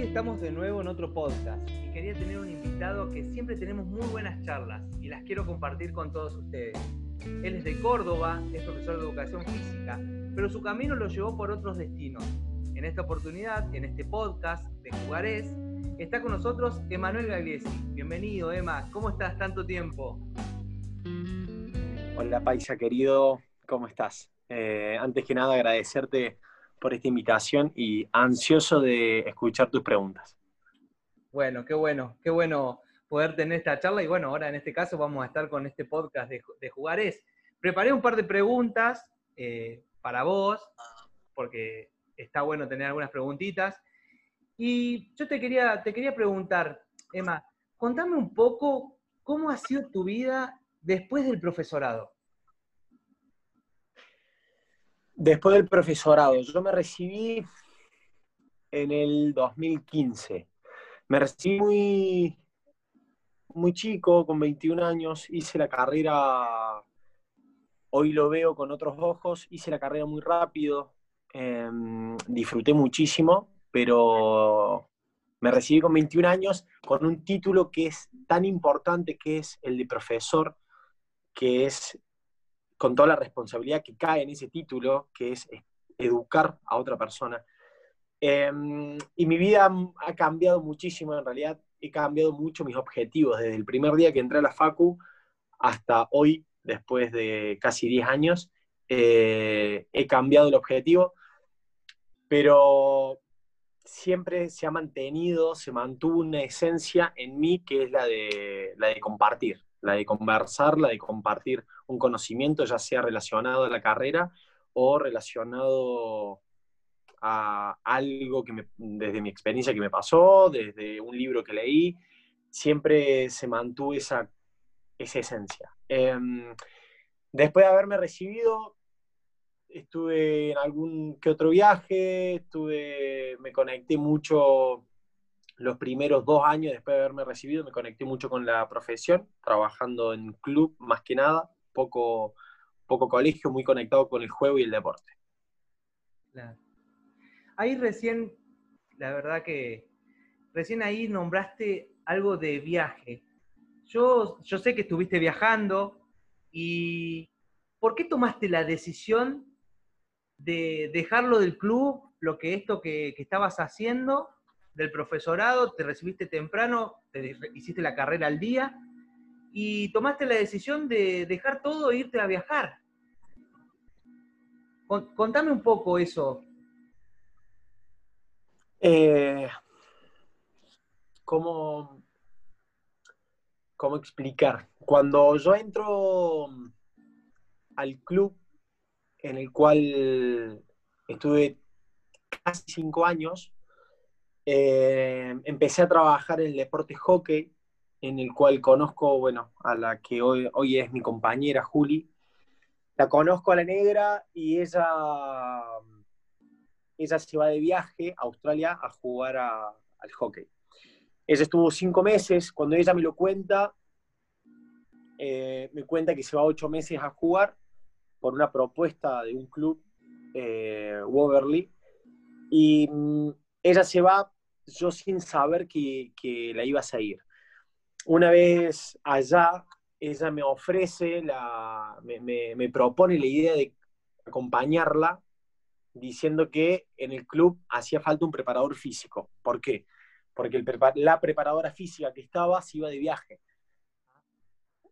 Estamos de nuevo en otro podcast y quería tener un invitado que siempre tenemos muy buenas charlas y las quiero compartir con todos ustedes. Él es de Córdoba, es profesor de educación física, pero su camino lo llevó por otros destinos. En esta oportunidad, en este podcast de Jugarés, está con nosotros Emanuel Gagliesi. Bienvenido, Emma. ¿Cómo estás tanto tiempo? Hola, Paisa querido. ¿Cómo estás? Eh, antes que nada, agradecerte por esta invitación y ansioso de escuchar tus preguntas. Bueno, qué bueno, qué bueno poder tener esta charla y bueno, ahora en este caso vamos a estar con este podcast de, de. Preparé un par de preguntas eh, para vos, porque está bueno tener algunas preguntitas. Y yo te quería, te quería preguntar, Emma, contame un poco cómo ha sido tu vida después del profesorado. Después del profesorado, yo me recibí en el 2015. Me recibí muy, muy chico, con 21 años, hice la carrera, hoy lo veo con otros ojos, hice la carrera muy rápido, em, disfruté muchísimo, pero me recibí con 21 años con un título que es tan importante que es el de profesor, que es con toda la responsabilidad que cae en ese título, que es educar a otra persona. Em, y mi vida ha cambiado muchísimo, en realidad he cambiado mucho mis objetivos, desde el primer día que entré a la Facu hasta hoy, después de casi 10 años, eh, he cambiado el objetivo, pero siempre se ha mantenido, se mantuvo una esencia en mí que es la de, la de compartir la de conversar, la de compartir un conocimiento, ya sea relacionado a la carrera o relacionado a algo que desde mi experiencia que me pasó, desde un libro que leí, siempre se mantuvo esa, esa esencia. Em, después de haberme recibido, estuve en algún que otro viaje, estuve, me conecté mucho los primeros dos años después de haberme recibido me conecté mucho con la profesión, trabajando en club más que nada, poco, poco colegio, muy conectado con el juego y el deporte. Ahí recién, la verdad que recién ahí nombraste algo de viaje. Yo, yo sé que estuviste viajando y ¿por qué tomaste la decisión de dejarlo del club, lo que esto que, que estabas haciendo, del profesorado, te recibiste temprano, te hiciste la carrera al día y tomaste la decisión de dejar todo e irte a viajar. Contame un poco eso. Eh, ¿cómo, ¿Cómo explicar? Cuando yo entro al club en el cual estuve casi cinco años, eh, empecé a trabajar en el deporte hockey, en el cual conozco, bueno, a la que hoy, es mi compañera Juli. La conozco a la negra y ella, ella se va de viaje a Australia a jugar al hockey. Ella estuvo cinco meses, cuando ella me lo cuenta, eh, me cuenta que se va ocho meses a jugar por una propuesta de un club, eh, y mm, ella se va yo sin saber que, la ibas a ir. Una vez allá, ella me ofrece, la, me, propone la idea de acompañarla diciendo que en el club hacía falta un preparador físico. ¿Por qué? Porque la preparadora física que estaba se iba de viaje.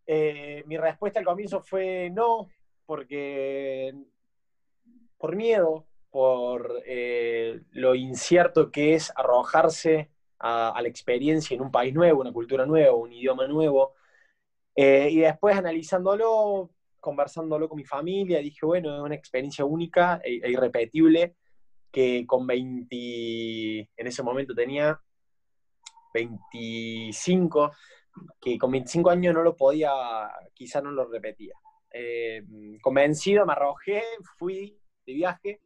Eh, mi respuesta al comienzo fue no, porque por miedo, por eh, lo incierto que es arrojarse a, la experiencia en un país nuevo, una cultura nueva, un idioma nuevo. Eh, y después analizándolo, conversándolo con mi familia, dije, bueno, es una experiencia única e, e, irrepetible que con 20, en ese momento tenía 25, que con 25 años no lo podía, quizá no lo repetía. Eh, convencido, me arrojé, fui de viaje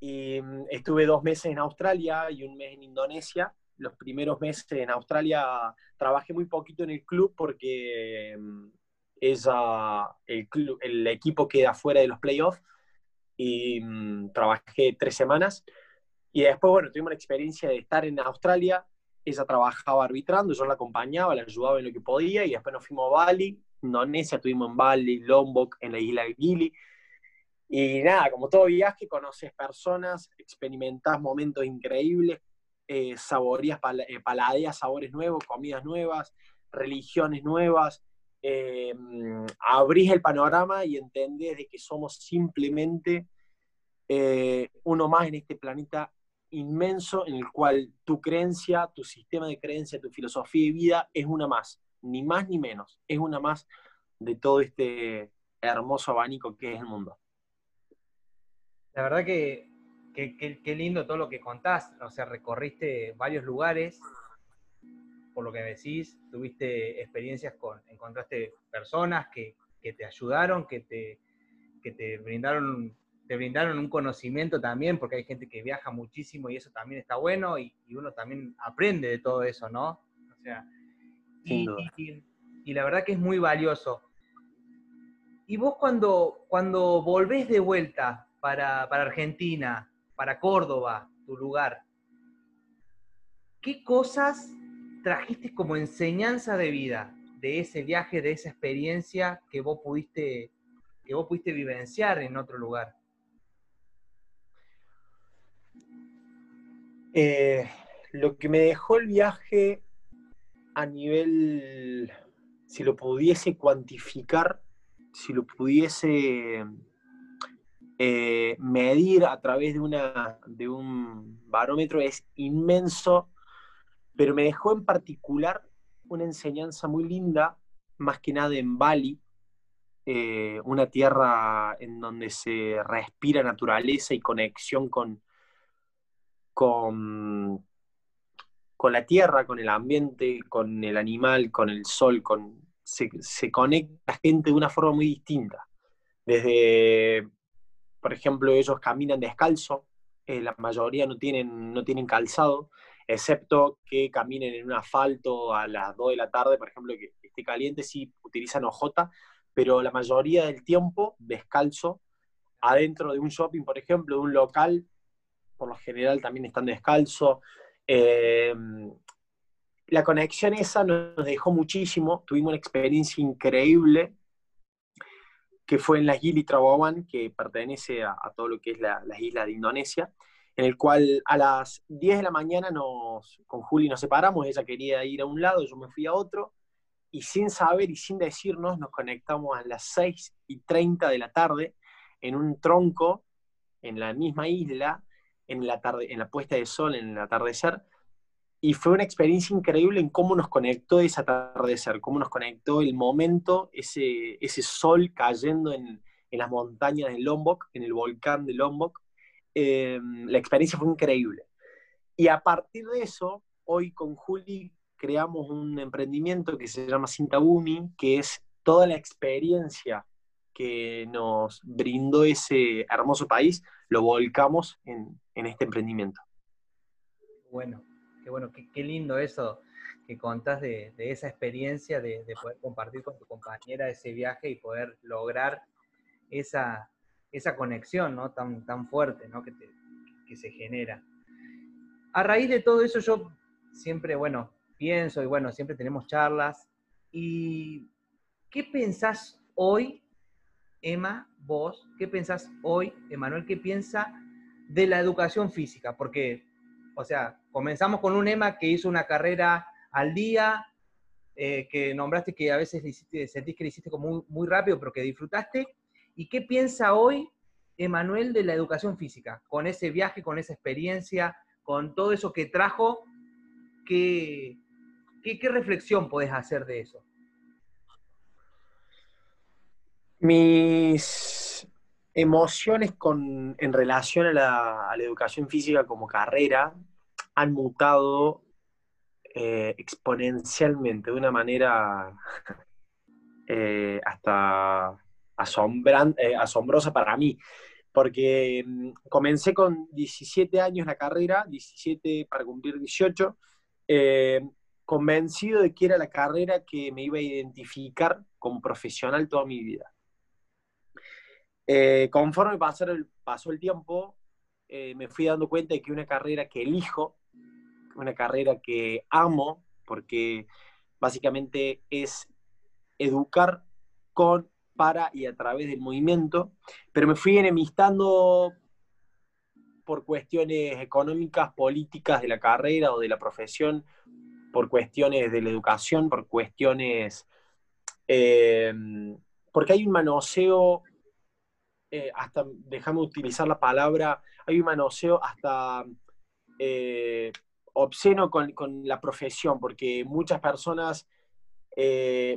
y mm, estuve dos meses en Australia y un mes en Indonesia. Los primeros meses en Australia trabajé muy poquito en el club porque mm, esa, el, el equipo queda fuera de los playoffs y mm, trabajé tres semanas. Y después, bueno, tuvimos la experiencia de estar en Australia, ella trabajaba arbitrando, yo la acompañaba, la ayudaba en lo que podía, y después nos fuimos a Bali, Indonesia, estuvimos en Bali, Lombok, en la isla de Gili. Y nada, como todo viaje, conoces personas, experimentas momentos increíbles, eh, saborías, eh, paladeas sabores nuevos, comidas nuevas, religiones nuevas, eh, abrís el panorama y entendés de que somos simplemente eh, uno más en este planeta inmenso en el cual tu creencia, tu sistema de creencia, tu filosofía de vida es una más, ni más ni menos, es una más de todo este hermoso abanico que es el mundo. La verdad que qué lindo todo lo que contás, o sea, recorriste varios lugares, por lo que decís, tuviste experiencias con, encontraste personas que, te ayudaron, que te, que te brindaron te brindaron un conocimiento también, porque hay gente que viaja muchísimo y eso también está bueno y, uno también aprende de todo eso, ¿no? O sea, y, la verdad que es muy valioso. Y vos cuando, cuando volvés de vuelta para, para Argentina, para Córdoba, tu lugar, ¿qué cosas trajiste como enseñanza de vida de ese viaje, de esa experiencia que vos pudiste, que vos pudiste vivenciar en otro lugar? Eh, lo que me dejó el viaje a nivel, si lo pudiese cuantificar, si lo pudiese eh, medir a través de, una, de un barómetro, es inmenso, pero me dejó en particular una enseñanza muy linda, más que nada en Bali, eh, una tierra en donde se respira naturaleza y conexión con, con, con la tierra, con el ambiente, con el animal, con el sol, con, se, conecta la gente de una forma muy distinta. Desde, por ejemplo, ellos caminan descalzo, eh, la mayoría no tienen, no tienen calzado, excepto que caminen en un asfalto a las 2 de la tarde, por ejemplo, que esté caliente, sí utilizan ojota, pero la mayoría del tiempo descalzo, adentro de un shopping, por ejemplo, de un local, por lo general también están descalzo. Eh, la conexión esa nos dejó muchísimo, tuvimos una experiencia increíble que fue en la Gili Trabawan, que pertenece a, todo lo que es la, las islas de Indonesia, en el cual a las 10 de la mañana nos, con Juli nos separamos, ella quería ir a un lado, yo me fui a otro, y sin saber y sin decirnos nos conectamos a las 6 y 30 de la tarde en un tronco en la misma isla, en la, tarde, en la puesta de sol, en el atardecer, y fue una experiencia increíble en cómo nos conectó ese atardecer, cómo nos conectó el momento, ese, ese sol cayendo en, en las montañas de Lombok, en el volcán de Lombok. Eh, la experiencia fue increíble. Y a partir de eso, hoy con Juli creamos un emprendimiento que se llama Sintabumi, que es toda la experiencia que nos brindó ese hermoso país, lo volcamos en, este emprendimiento. Bueno, qué bueno, qué, lindo eso que contás de, esa experiencia de, poder compartir con tu compañera ese viaje y poder lograr esa, esa conexión ¿no? tan, tan fuerte ¿no? que, que se genera. A raíz de todo eso yo siempre, bueno, pienso y bueno, siempre tenemos charlas. ¿Y qué pensás hoy Emma, vos, ¿qué pensás hoy, Emanuel, qué piensa de la educación física? Porque, o sea, comenzamos con un Emma que hizo una carrera al día, eh, que nombraste que a veces sentís que le hiciste como muy, rápido, pero que disfrutaste. ¿Y qué piensa hoy Emanuel de la educación física? Con ese viaje, con esa experiencia, con todo eso que trajo, ¿qué, qué, qué reflexión podés hacer de eso? Mis emociones en relación a la, educación física como carrera han mutado eh, exponencialmente, de una manera eh, hasta eh, asombrosa para mí, porque mm, comencé con 17 años la carrera, 17 para cumplir 18, convencido de que era la carrera que me iba a identificar como profesional toda mi vida. Eh, conforme pasó el, el tiempo, eh, me fui dando cuenta de que una carrera que elijo, una carrera que amo, porque básicamente es educar con, para y a través del movimiento, pero me fui enemistando por cuestiones económicas, políticas de la carrera o de la profesión, por cuestiones de la educación, por cuestiones... Eh, porque hay un manoseo, eh, hasta, déjame utilizar la palabra, hay un manoseo hasta eh, obsceno con, la profesión, porque muchas personas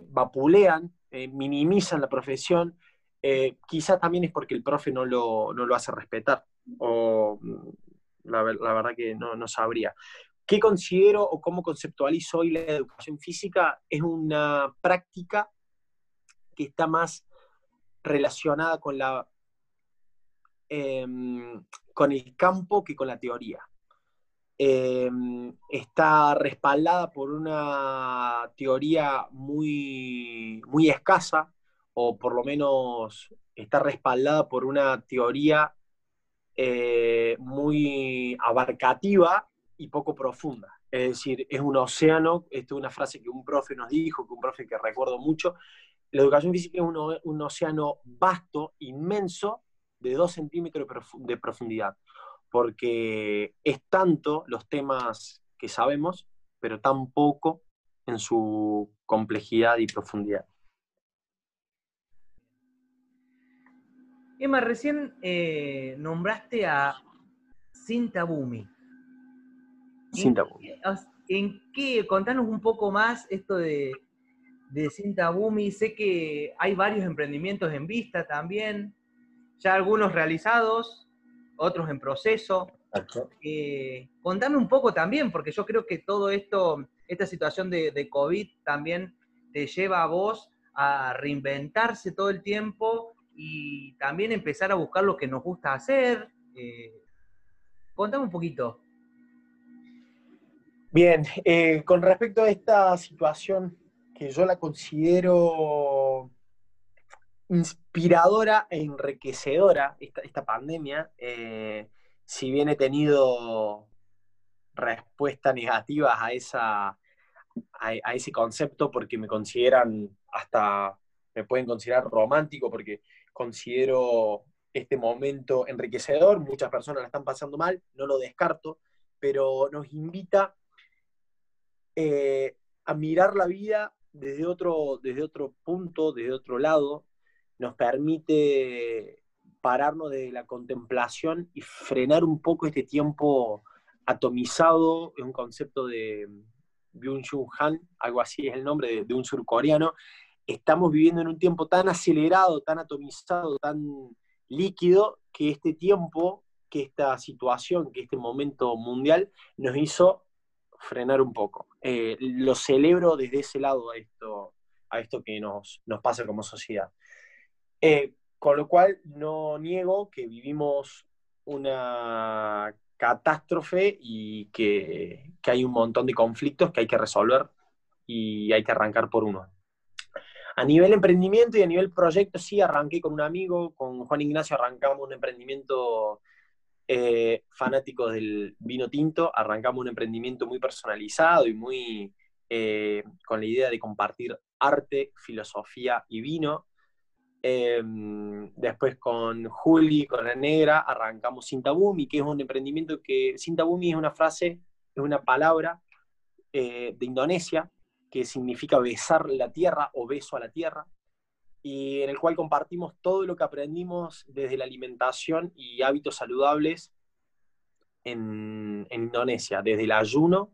vapulean, minimizan la profesión, quizás también es porque el profe no lo, no lo hace respetar o mm, la, verdad que no, sabría. ¿Qué considero o cómo conceptualizo hoy la educación física? Es una práctica que está más relacionada con, la, em, con el campo que con la teoría. Em, está respaldada por una teoría muy, muy escasa, o por lo menos está respaldada por una teoría eh, muy abarcativa y poco profunda. Es decir, es un océano, esto es una frase que un profe nos dijo, que un profe que recuerdo mucho, la educación física es un, océano vasto, inmenso, de dos centímetros de profundidad, porque es tanto los temas que sabemos, pero tan poco en su complejidad y profundidad. Emma, recién eh, nombraste a Sintabumi. Sintabumi. ¿En qué? Contanos un poco más esto de, de Sintabumi. Sé que hay varios emprendimientos en vista también, ya algunos realizados, otros en proceso. Eh, contame un poco también, porque yo creo que todo esto, esta situación de, de COVID también te lleva a vos a reinventarse todo el tiempo y también empezar a buscar lo que nos gusta hacer. Eh, contame un poquito. Bien, eh, con respecto a esta situación que yo la considero inspiradora e enriquecedora, esta, pandemia, eh, si bien he tenido respuestas negativas a, a ese concepto porque me consideran hasta, me pueden considerar romántico porque considero este momento enriquecedor, muchas personas la están pasando mal, no lo descarto, pero nos invita eh, a mirar la vida desde otro, desde otro punto, desde otro lado, nos permite pararnos de la contemplación y frenar un poco este tiempo atomizado, es un concepto de Byung-Chul Han, algo así es el nombre de, de un surcoreano, estamos viviendo en un tiempo tan acelerado, tan atomizado, tan líquido, que este tiempo, que esta situación, que este momento mundial nos hizo frenar un poco. Eh, lo celebro desde ese lado a esto, a esto que nos, nos pasa como sociedad. Eh, con lo cual no niego que vivimos una catástrofe y que, que hay un montón de conflictos que hay que resolver y hay que arrancar por uno. A nivel emprendimiento y a nivel proyecto, sí, arranqué con un amigo, con Juan Ignacio arrancamos un emprendimiento eh, fanático del vino tinto, arrancamos un emprendimiento muy personalizado y muy eh, con la idea de compartir arte, filosofía y vino. Em, después con Juli, con la negra, arrancamos Sintabumi, que es un emprendimiento que Sintabumi es una frase, es una palabra eh, de Indonesia que significa besar la tierra o beso a la tierra, y en el cual compartimos todo lo que aprendimos desde la alimentación y hábitos saludables en, Indonesia, desde el ayuno,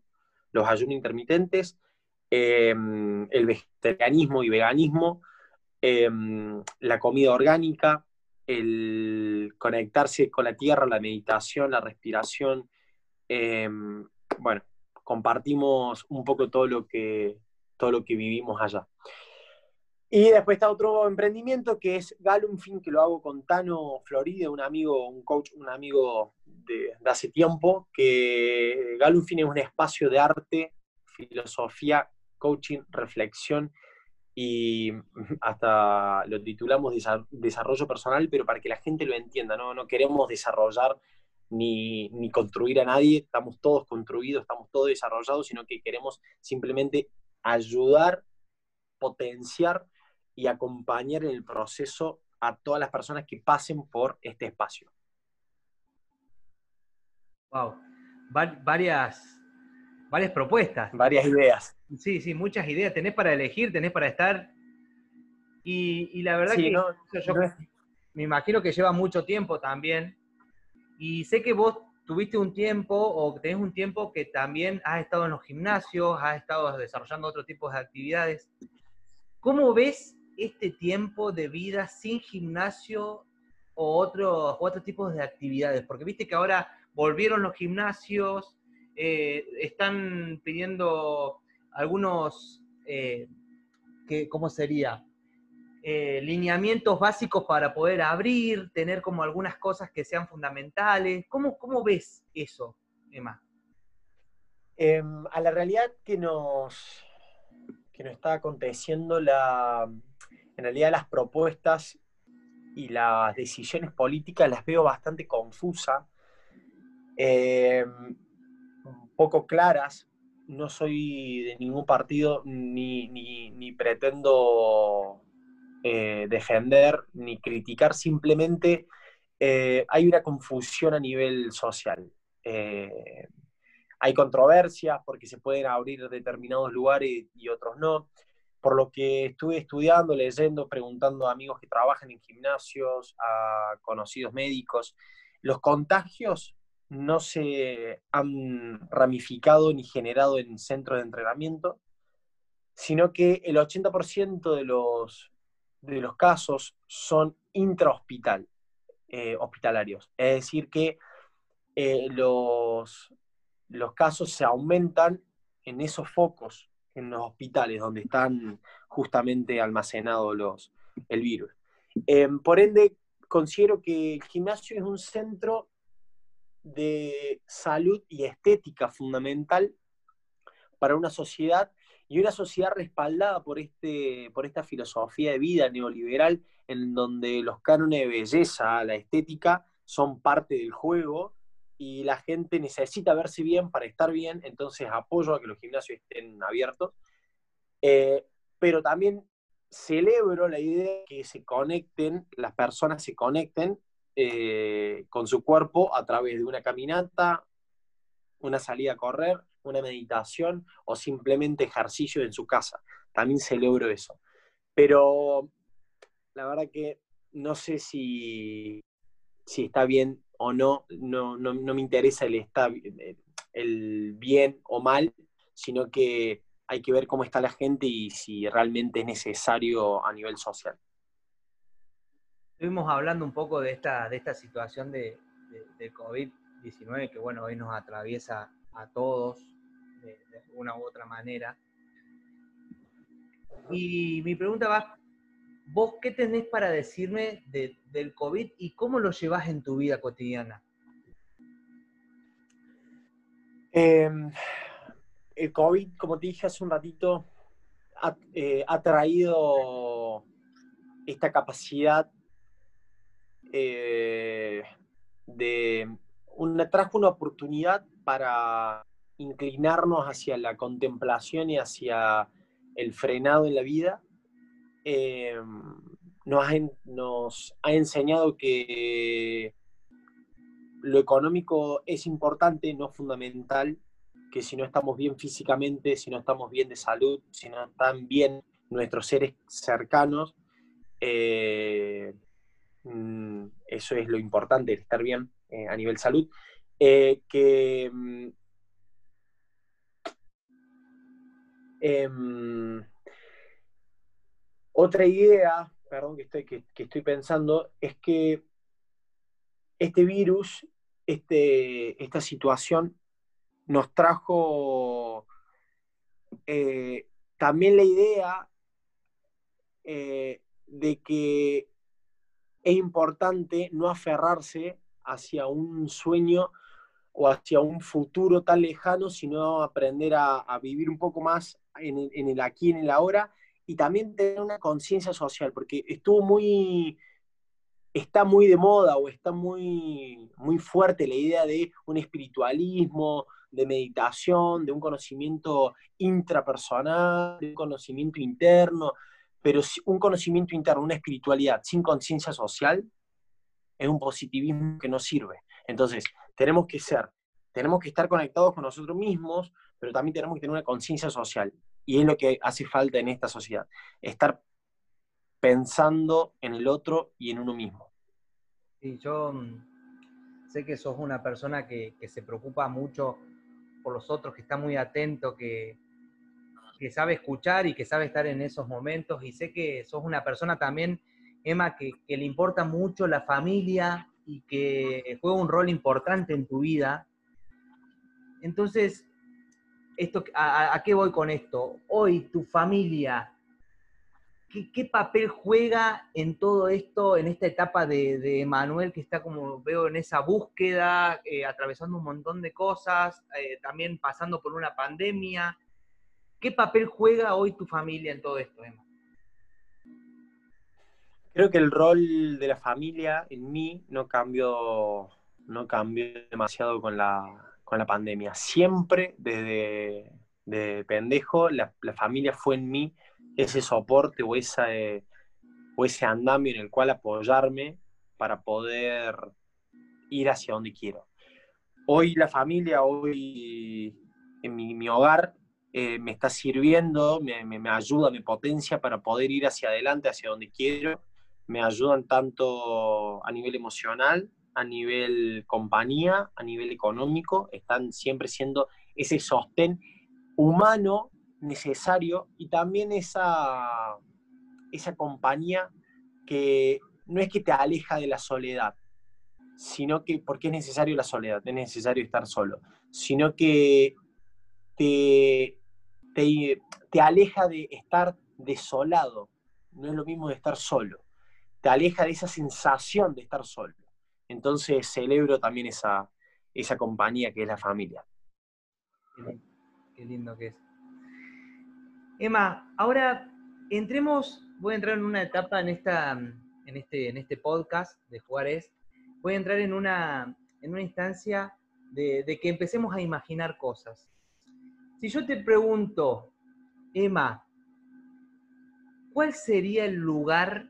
los ayunos intermitentes, em, el vegetarianismo y veganismo, em, la comida orgánica, el conectarse con la tierra, la meditación, la respiración. Em, bueno, compartimos un poco todo lo que, todo lo que vivimos allá. Y después está otro emprendimiento que es Galumfin, que lo hago con Tano Floride, un amigo, un coach, un amigo de, hace tiempo, que Galumfin es un espacio de arte, filosofía, coaching, reflexión y hasta lo titulamos desarrollo personal, pero para que la gente lo entienda, no, no queremos desarrollar ni, ni, construir a nadie, estamos todos construidos, estamos todos desarrollados, sino que queremos simplemente ayudar, potenciar y acompañar en el proceso a todas las personas que pasen por este espacio. Wow, varias, varias propuestas. Varias ideas. Sí, sí, muchas ideas. Tenés para elegir, tenés para estar. Y, la verdad que yo me imagino que lleva mucho tiempo también. Y sé que vos tuviste un tiempo o tenés un tiempo que también has estado en los gimnasios, has estado desarrollando otro tipo de actividades. ¿Cómo ves este tiempo de vida sin gimnasio o otros otro tipos de actividades? Porque viste que ahora volvieron los gimnasios, eh, están pidiendo algunos, eh, ¿cómo sería? Eh, lineamientos básicos para poder abrir, tener como algunas cosas que sean fundamentales. ¿Cómo, cómo ves eso, Emma? Em, a la realidad que nos, que nos está aconteciendo, la, en realidad las propuestas y las decisiones políticas las veo bastante confusas, em, poco claras. No soy de ningún partido ni, pretendo eh, defender ni criticar, simplemente eh, hay una confusión a nivel social. Eh, hay controversias porque se pueden abrir determinados lugares y otros no. Por lo que estuve estudiando, leyendo, preguntando a amigos que trabajan en gimnasios, a conocidos médicos, los contagios no se han ramificado ni generado en centros de entrenamiento, sino que el 80% de los, de los casos son intrahospital, eh, hospitalarios. Es decir, que eh, los, los casos se aumentan en esos focos, en los hospitales donde están justamente almacenados los, el virus. Em, por ende, considero que el gimnasio es un centro de salud y estética fundamental para una sociedad y una sociedad respaldada por, este, por esta filosofía de vida neoliberal en donde los cánones de belleza, la estética, son parte del juego y la gente necesita verse bien para estar bien, entonces apoyo a que los gimnasios estén abiertos, eh, pero también celebro la idea de que se conecten, las personas se conecten eh, con su cuerpo a través de una caminata, una salida a correr, una meditación o simplemente ejercicio en su casa. También celebro eso. Pero la verdad que no sé si, si está bien o no, no, no, me interesa el, está, el bien o mal, sino que hay que ver cómo está la gente y si realmente es necesario a nivel social. Estuvimos hablando un poco de esta, de esta situación de, de, COVID-19 que, bueno, hoy nos atraviesa a todos de, de una u otra manera. Y mi pregunta va ¿Vos qué tenés para decirme del COVID y cómo lo llevas en tu vida cotidiana? Em, el COVID, como te dije hace un ratito, ha, eh, traído esta capacidad eh, de una, trajo una oportunidad para inclinarnos hacia la contemplación y hacia el frenado en la vida. Eh, nos, ha, enseñado que lo económico es importante, no fundamental, que si no estamos bien físicamente, si no estamos bien de salud, si no están bien nuestros seres cercanos, eh, mm, eso es lo importante, estar bien eh, a nivel salud, que mm, em, otra idea, perdón que estoy, que, estoy pensando, es que este virus, este, esta situación, nos trajo eh, también la idea eh, de que es importante no aferrarse hacia un sueño o hacia un futuro tan lejano, sino aprender a, vivir un poco más en, en, el aquí, en el ahora, y también tener una conciencia social, porque estuvo muy, está muy de moda o está muy, muy fuerte la idea de un espiritualismo, de meditación, de un conocimiento intrapersonal, de un conocimiento interno, pero un conocimiento interno, una espiritualidad sin conciencia social, es un positivismo que no sirve. Entonces, tenemos que ser, tenemos que estar conectados con nosotros mismos, pero también tenemos que tener una conciencia social. Y es lo que hace falta en esta sociedad, estar pensando en el otro y en uno mismo. Sí, yo mm, sé que sos una persona que, se preocupa mucho por los otros, que está muy atento, que, que sabe escuchar y que sabe estar en esos momentos. Y sé que sos una persona también, Emma, que, le importa mucho la familia y que juega un rol importante en tu vida. Entonces, esto, a, qué voy con esto? Hoy tu familia, ¿qué, papel juega en todo esto, en esta etapa de, de Manuel que está como veo en esa búsqueda, eh, atravesando un montón de cosas, eh, también pasando por una pandemia? ¿Qué papel juega hoy tu familia en todo esto, Emma? Creo que el rol de la familia en mí no cambió, no cambió demasiado con la, con la pandemia. Siempre, desde de pendejo, la, familia fue en mí ese soporte o, esa, o ese andamio en el cual apoyarme para poder ir hacia donde quiero. Hoy la familia, hoy en mi, hogar, eh, me está sirviendo, me, me, ayuda, me potencia para poder ir hacia adelante, hacia donde quiero. Me ayudan tanto a nivel emocional a nivel compañía, a nivel económico, están siempre siendo ese sostén humano necesario y también esa, esa compañía que no es que te aleja de la soledad, sino que, porque es necesario la soledad, es necesario estar solo, sino que te, te, aleja de estar desolado, no es lo mismo de estar solo, te aleja de esa sensación de estar solo. Entonces celebro también esa, esa compañía que es la familia. Qué lindo, que es. Emma, ahora entremos, voy a entrar en una etapa en, esta, en, este, en este podcast de Juárez, voy a entrar en una, en una instancia de que empecemos a imaginar cosas. Si yo te pregunto, Emma, ¿cuál sería el lugar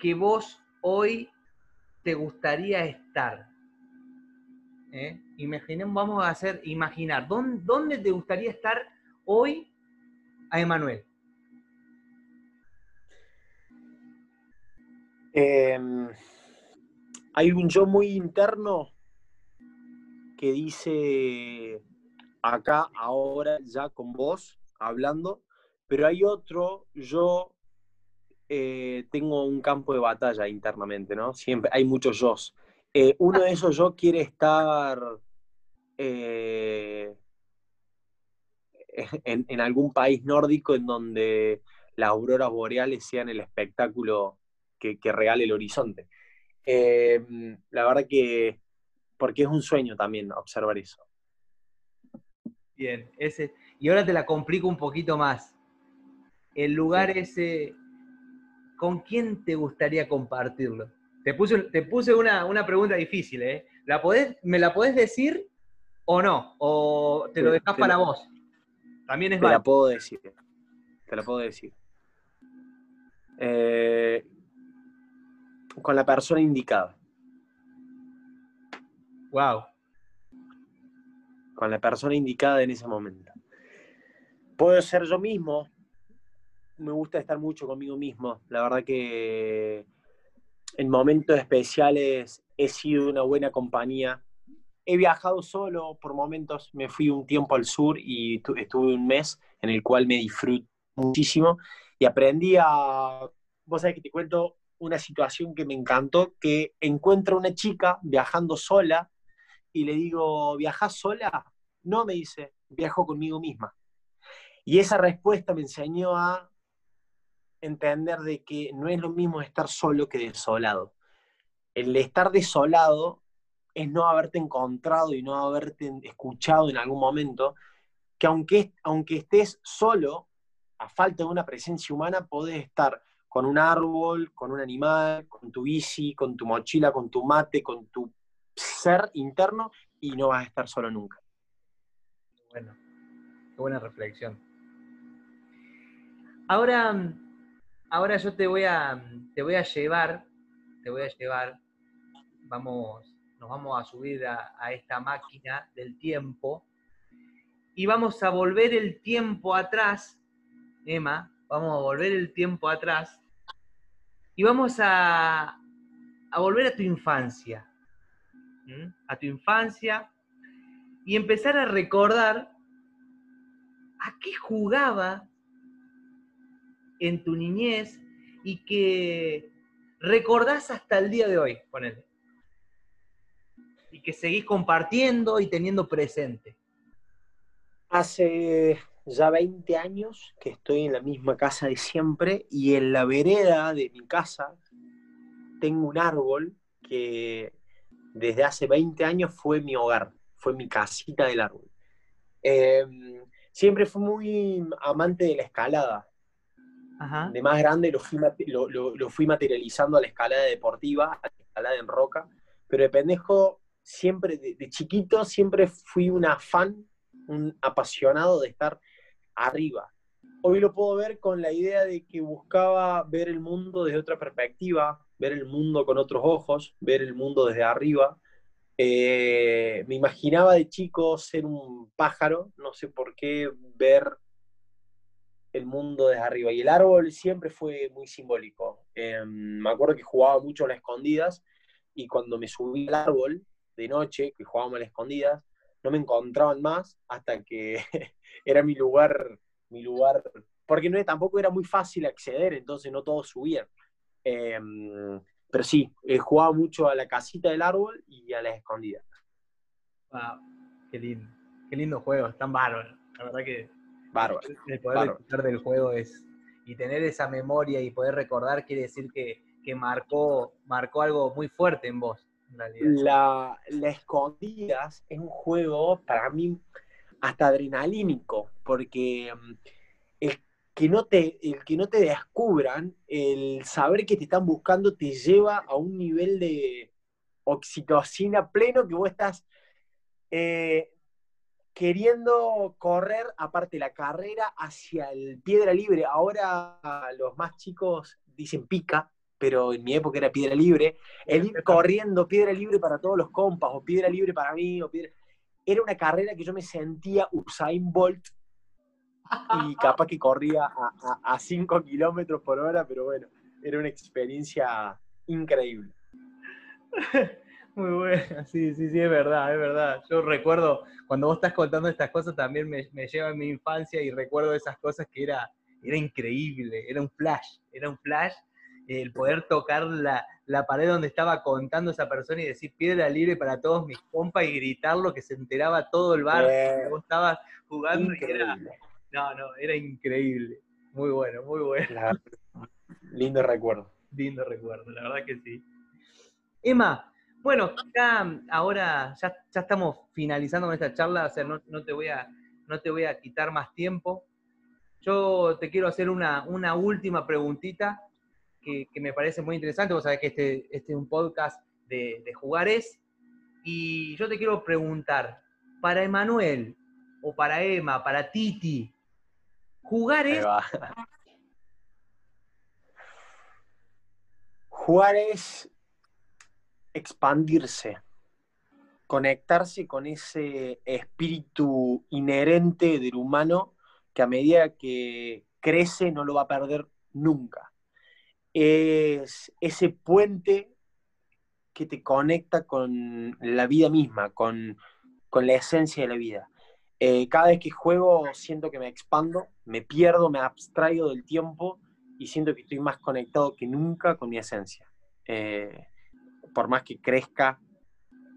que vos hoy te gustaría estar? ¿Eh? Imaginemos, vamos a hacer, imaginar, ¿dónde, te gustaría estar hoy a Emanuel? Em, hay un yo muy interno que dice acá, ahora, ya con vos, hablando, pero hay otro yo eh, tengo un campo de batalla internamente, ¿no? Siempre hay muchos yo. Eh, uno de esos yo quiere estar eh, en, algún país nórdico en donde las auroras boreales sean el espectáculo que, regale el horizonte. la verdad que, porque es un sueño también observar eso. Bien, ese. Y ahora te la complico un poquito más. El lugar ese ¿con quién te gustaría compartirlo? Te puse, te puse una, pregunta difícil, ¿eh? ¿La ¿Me la podés decir o no? ¿O te lo dejas para vos? También es Te la puedo decir. Te la puedo decir. Eh, con la persona indicada. Wow. Con la persona indicada en ese momento. Puedo ser yo mismo, me gusta estar mucho conmigo mismo. La verdad que en momentos especiales he sido una buena compañía. He viajado solo por momentos, me fui un tiempo al sur y estuve un mes en el cual me disfruté muchísimo y aprendí a, vos sabés que te cuento una situación que me encantó, que encuentro una chica viajando sola y le digo, ¿viajas sola? No, me dice, viajo conmigo misma. Y esa respuesta me enseñó a entender de que no es lo mismo estar solo que desolado. El estar desolado es no haberte encontrado y no haberte escuchado en algún momento, que aunque, aunque estés solo, a falta de una presencia humana, podés estar con un árbol, con un animal, con tu bici, con tu mochila, con tu mate, con tu ser interno y no vas a estar solo nunca. Bueno, qué buena reflexión. Ahora, ahora yo te voy a, te voy a llevar, te voy a llevar, vamos, nos vamos a subir a, esta máquina del tiempo y vamos a volver el tiempo atrás, Emma, vamos a volver el tiempo atrás y vamos a, a volver a tu infancia, a tu infancia y empezar a recordar a qué jugaba en tu niñez y que recordás hasta el día de hoy, ponele. Y que seguís compartiendo y teniendo presente. Hace ya 20 años que estoy en la misma casa de siempre y en la vereda de mi casa tengo un árbol que desde hace 20 años fue mi hogar, fue mi casita del árbol. Em, siempre fui muy amante de la escalada. De más grande lo fui, lo, fui, materializando a la escalada deportiva, a la escalada en roca, pero de pendejo, siempre, de, de chiquito, siempre fui un afán, un apasionado de estar arriba. Hoy lo puedo ver con la idea de que buscaba ver el mundo desde otra perspectiva, ver el mundo con otros ojos, ver el mundo desde arriba. Eh, me imaginaba de chico ser un pájaro, no sé por qué ver el mundo desde arriba. Y el árbol siempre fue muy simbólico. Em, me acuerdo que jugaba mucho a las escondidas y cuando me subí al árbol de noche, que jugábamos a las escondidas, no me encontraban más hasta que era mi lugar, mi lugar, porque no, tampoco era muy fácil acceder, entonces no todos subían. Em, pero sí, he jugado mucho a la casita del árbol y a las escondidas. Wow, qué lindo, qué lindo juego, es tan bárbaro. La verdad que bárbaro, el poder disfrutar del juego es y tener esa memoria y poder recordar quiere decir que, que marcó, marcó algo muy fuerte en vos. La, la escondidas es un juego para mí hasta adrenalínico, porque mm, que, no te, el que no te descubran, el saber que te están buscando te lleva a un nivel de oxitocina pleno que vos estás eh, queriendo correr, aparte la carrera, hacia el piedra libre. Ahora los más chicos dicen pica, pero en mi época era piedra libre, el ir corriendo piedra libre para todos los compas, o piedra libre para mí, o piedra... Era una carrera que yo me sentía Usain Bolt y capaz que corría a 5 kilómetros por hora, pero bueno, era una experiencia increíble. Muy buena, sí, sí, sí, es verdad, es verdad. Yo recuerdo, cuando vos estás contando estas cosas, también me, me lleva a mi infancia y recuerdo esas cosas que era, era increíble, era un flash, era un flash el poder tocar la, pared donde estaba contando esa persona y decir piedra libre para todos mis compas y gritarlo que se enteraba todo el bar que vos estabas jugando y era, no, no, era increíble. Muy bueno, muy bueno. lindo recuerdo. Lindo recuerdo, la verdad que sí. Emma, bueno, ya ahora ya, ya estamos finalizando con esta charla, o sea, no, te voy a, no te voy a quitar más tiempo. Yo te quiero hacer una, una última preguntita que, me parece muy interesante. Vos sabés que este, este es un podcast de, de jugares. Y yo te quiero preguntar, para Emanuel, o para Emma, para Titi, jugar es... Jugar es expandirse, conectarse con ese espíritu inherente del humano que a medida que crece no lo va a perder nunca es ese puente que te conecta con la vida misma, con, la esencia de la vida. Eh, cada vez que juego siento que me expando, me pierdo, me abstraigo del tiempo y siento que estoy más conectado que nunca con mi esencia. Eh, por más que crezca,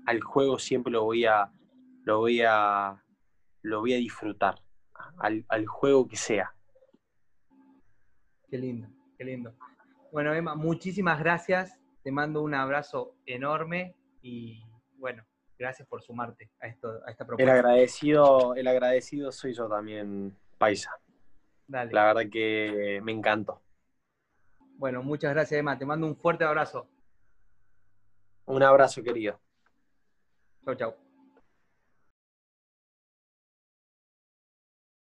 al juego siempre lo voy a, lo voy a, lo voy a disfrutar, al, al juego que sea. Qué lindo, qué lindo. Bueno, Emma, muchísimas gracias. Te mando un abrazo enorme y bueno, gracias por sumarte a, esto, a esta propuesta. El agradecido, el agradecido soy yo también, Paisa. La verdad que me encantó. Bueno, muchas gracias, Emma. Te mando un fuerte abrazo. Un abrazo, querido. Chau, chau.